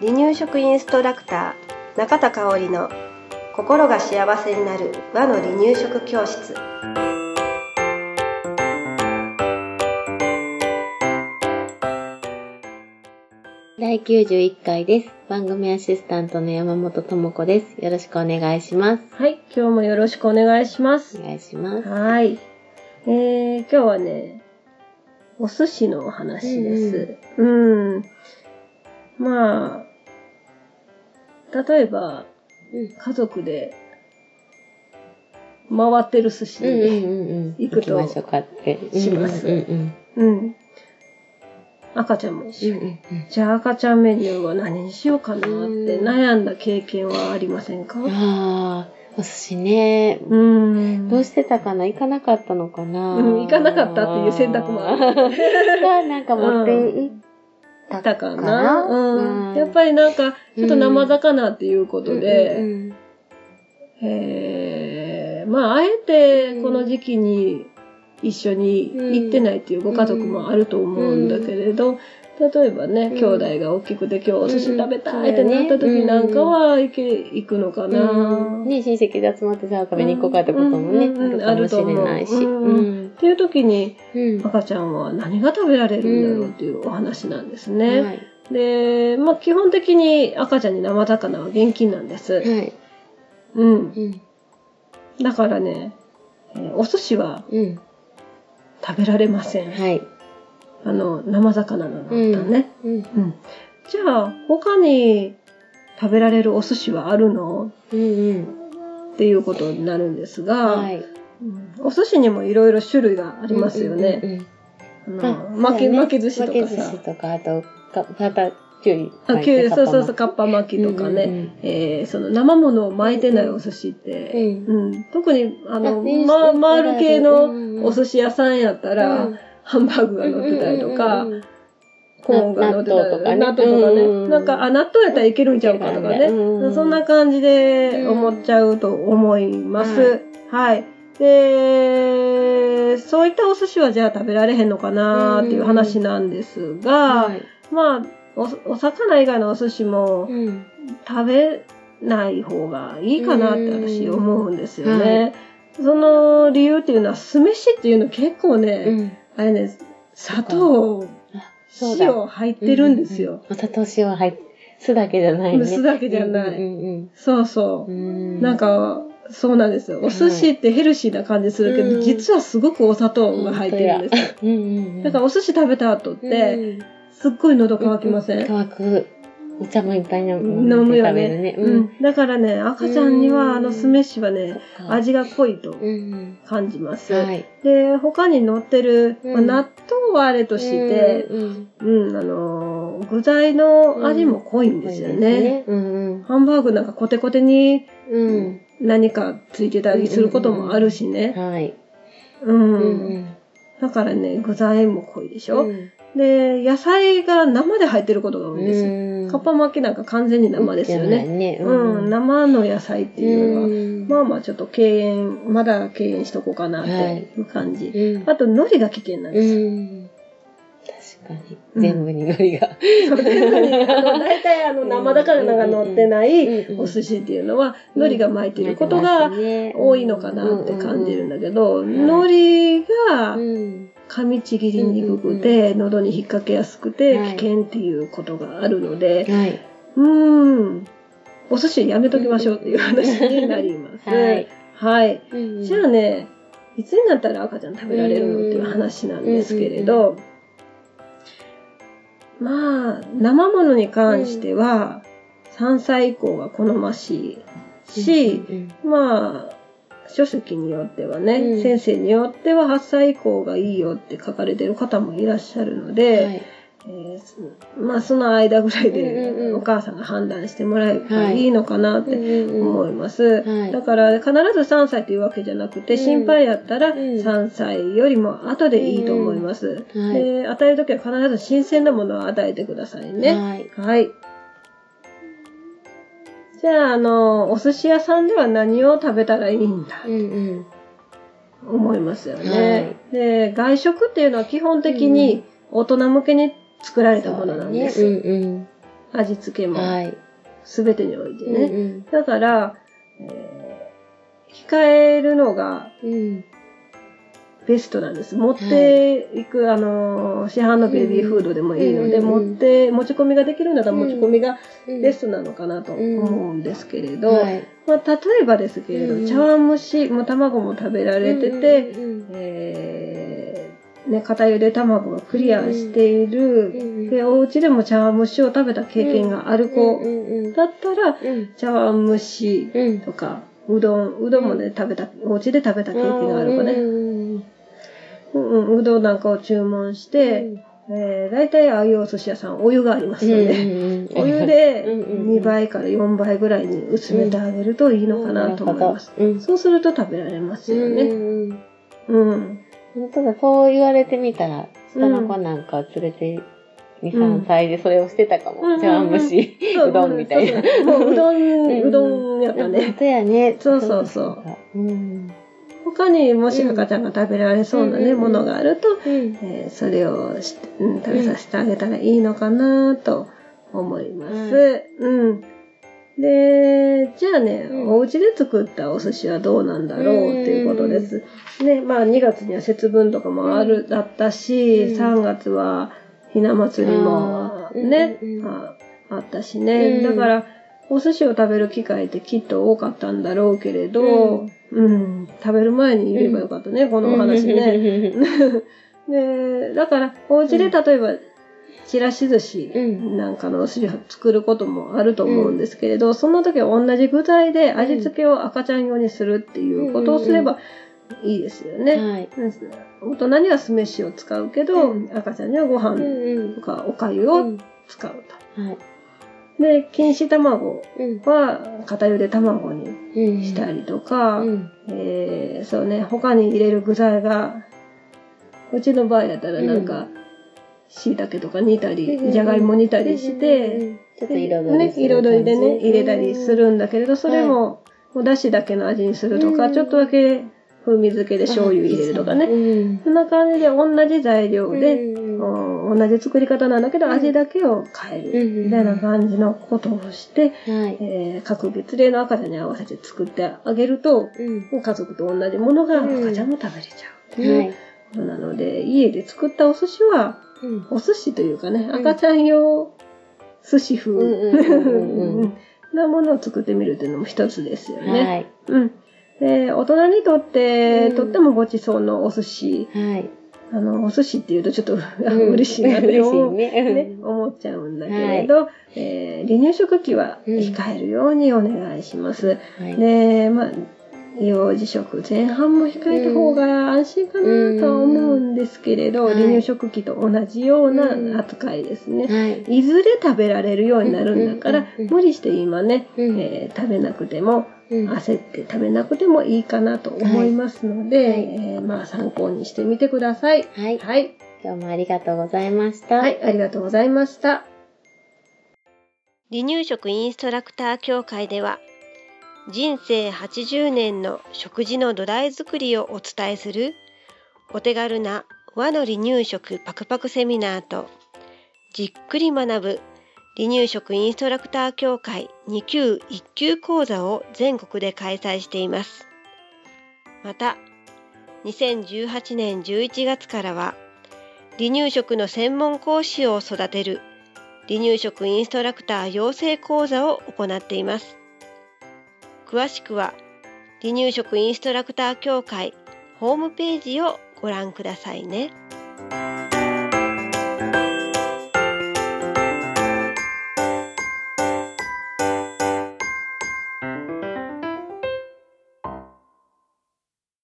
離乳食インストラクター中田香織の心が幸せになる和の離乳食教室第91回です。番組アシスタントの山本智子です。よろしくお願いします。はい今日もよろしくお願いしますお願いします。はいえー、今日はねお寿司のお話です。うん。まあ例えばうん。家族で回ってる寿司うんうんに、うんうん。行くと行きましょうかって。します。うんうんうん。赤ちゃんも一緒、うん。うんうん。じゃあ赤ちゃんメニューは何にしようかなって悩んだ経験はありませんか？うん。ああ、お寿司ね。うん。どうしてたかな？行かなかったのかな？うん行かなかったっていう選択もある。が、なんか持って行ったたかな？かな？うん。うんやっぱりなんか、ちょっと生魚っていうことで、うん。うんえー。まあ、あえてこの時期に一緒に行ってないっていうご家族もあると思うんだけれど、例えばね、うん兄弟が大きくて今日お寿司食べたうんいってなった時なんかは行け、行くのかな。うんね、親戚で集まってさ、食べに行こうかってこともね、あるかもしれないし。っていう時にうん赤ちゃんは何が食べられるんだろうっていうお話なんですね。はい。で、まあ基本的に赤ちゃんに生魚は厳禁なんです。はい。うん。うん。だからね、えーお寿司はうん。食べられません。はい。あの、生魚なのだね。うん。うん。じゃあ、他に食べられるお寿司はあるの？うんうん。っていうことになるんですが、はい。うんお寿司にもいろいろ種類がありますよね。うんうん巻き、巻き寿司とか巻き寿さ司。とか、あと、かバターキュウリあ巻いて。きゅうそうそうそう、カッパ巻きとかね。うんうんうんえーその生ものを巻いてないお寿司って、ううん特に、あの、ま、ね回る系うんのうんお寿司屋さんやったら、うんハンバーグが乗ってたりとか、コーンが乗ってたりとかね。納豆とかね。うんなんか、あ、納豆やったらいけるんちゃうかとかね。うんそんな感じで思っちゃうと思います。はい。で、そういったお寿司はじゃあ食べられへんのかなっていう話なんですが、はい。まあお、お魚以外のお寿司もうん食べない方がいいかなって私思うんですよね。はその理由っていうのは酢飯っていうの結構ね、うんあれね、砂糖、塩入ってるんですよ。お砂糖塩入って、酢だけじゃないね。酢だけじゃないうんそうそうう。なんか、そうなんですよ。お寿司ってヘルシーな感じするけど、うん実はすごくお砂糖が入ってるんですよ。うんうんうん。だからお寿司食べた後って、すっごい喉乾きません、乾く。お茶もいっぱい飲む。飲むよね。。ねうん。だからね、赤ちゃんにはあの酢飯はね、味が濃いとうん感じます。うん。はい。で、他に乗ってる、まあうん納豆はあれとして、うん、うん、あのー、具材の味も濃いんですよね。うんハンバーグなんかコテコテに。何かついてたりすることもあるしね。はい。う。うんん。だからね、具材も濃いでしょ、うんで、野菜が生で入ってることが多いんですよ。うんカッパ巻きなんか完全に生ですよね。ね。うん、生の野菜っていうのは、うんまあまあちょっと敬遠、まだ敬遠しとこうかなっていう感じ。うんあと、海苔が危険なんうですよ。ん。確かに。全部に海苔が。そう全部にあの大体あの生魚が乗ってないうんお寿司っていうのは、海苔が巻いてることが多いのかなって感じるんだけど、ん海苔がうん。噛みちぎりにくくて、喉に引っ掛けやすくてはい危険っていうことがあるので、はい。うーん、お寿司やめときましょうっていう話になります。はい。はい。うんじゃあね、いつになったら赤ちゃん食べられるのっていう話なんですけれど、まあ、生ものに関しては、3歳以降が好ましいし、うんまあ、書籍によってはね、うん。先生によっては8歳以降がいいよって書かれてる方もいらっしゃるので、はい。えーすまあその間ぐらいでお母さんが判断してもらえばいいのかなって思います。はい。だから必ず3歳というわけじゃなくて、うん心配やったらん。3歳よりも後でいいと思います。はい。で与えるときは必ず新鮮なものを与えてくださいね。はい。はい。じゃあ、あの、お寿司屋さんでは何を食べたらいいんだ？うんうん。思いますよね。で、外食っていうのは基本的に大人向けに作られたものなんです。そうだねうん味付けも。すべてにおいてうんね。だから、えー控えるのが。ベストなんです。持っていく、あのー、市販のベビーフードでもいいので、うん持って、持ち込みができるんだったら持ち込みがうん。ベストなのかなと思うんですけれど、はい。まあ、例えばですけれど、うん。茶碗蒸し、もう卵も食べられてて、ね、片茹で卵がクリアしている、うんで、お家でも茶碗蒸しを食べた経験がある子だったら、うん。茶碗蒸しうんとか、うどん、うどんもね、食べた、お家で食べた経験がある子ね。うんうんうん、うどんなんかを注文して、えー、大体ああいうお寿司屋さん、お湯がありますので、お湯でうんうんうん 2倍から4倍ぐらいに薄めてあげるといいのかなと思います。うん。そうすると食べられますよね。うんうん。本当だ、そう言われてみたら、下の子なんか連れて、2、3歳でそれをしてたかも。うん茶碗蒸し、うどんみたいな。そうそうもううどうんん、うどんやった本ね。当やね。そうそうそううん。他にもし赤ちゃんが食べられそうなね、うんものがあると、うん。えーそれをし、うん、食べさせてあげたらいいのかなと思います。ううん。で、じゃあね、うんお家で作ったお寿司はどうなんだろうっていうことです。ね、まあ2月には節分とかもある、だったし、うん3月はひな祭りもね、ああったしね。うんだから、お寿司を食べる機会ってきっと多かったんだろうけれど、ううん、食べる前に言えばよかったね、このお話ね。で、だから、お家で例えば、ちらし寿司うん。なんかのお寿司を作ることもあると思うんですけれど、その時は同じ具材で味付けを赤ちゃん用にするっていうことをすればいいですよね。はい。大人には酢飯を使うけど、うん。赤ちゃんにはごうん飯うん。とかおかゆをうん。使うはい。と。で、錦糸卵うん。は片茹で卵にうん。したりとか、うん。えーそうね、他に入れる具材が、うちの場合やったらなんか、椎茸とか煮たり、うんじゃがいも煮たりして、うん、ちょっと彩り彩りでね、入れたりするんだけれど、それも、お出汁だけの味にするとか、うんちょっとだけ風味付けで醤油入れるとかね。うん。そんな感じで同じ材料で、うんうん同じ作り方なんだけど、味だけを変える。うんみたいな感じのことをして、はい。えー各月齢の赤ちゃんに合わせて作ってあげると、家族と同じものが赤ちゃんも食べれちゃうっていうはい。ことなので、家で作ったお寿司は、うん。お寿司というかね、ん赤ちゃん用寿司風うんうんうんうん なものを作ってみるっていうのも一つですよね。はい。うん。で、大人にとって、うんとってもごちそうのお寿司、はい。あの、お寿司っていうとちょっと、うん 嬉しいなって思う、ねね思っちゃうんだけれど、えー離乳食期は控えるようにお願いします。はい。で、まあ、幼児食前半も控えた方が安心かなとは思うんですけれど、うん離乳食期と同じような扱いですね。はい。いずれ食べられるようになるんだからうんうんうんう、ん無理して今ね、うんえー食べなくても、うん焦って食べなくてもいいかなと思いますので、はいえーまあ参考にしてみてください。はい。はい。今日もありがとうございました。はい、ありがとうございました。離乳食インストラクター協会では人生80年の食事の土台作りをお伝えするお手軽な和の離乳食パクパクセミナーとじっくり学ぶ離乳食インストラクター協会2級1級講座を全国で開催しています。また2018年11月からは離乳食の専門講師を育てる離乳食インストラクター養成講座を行っています。詳しくは離乳食インストラクター協会ホームページをご覧くださいね。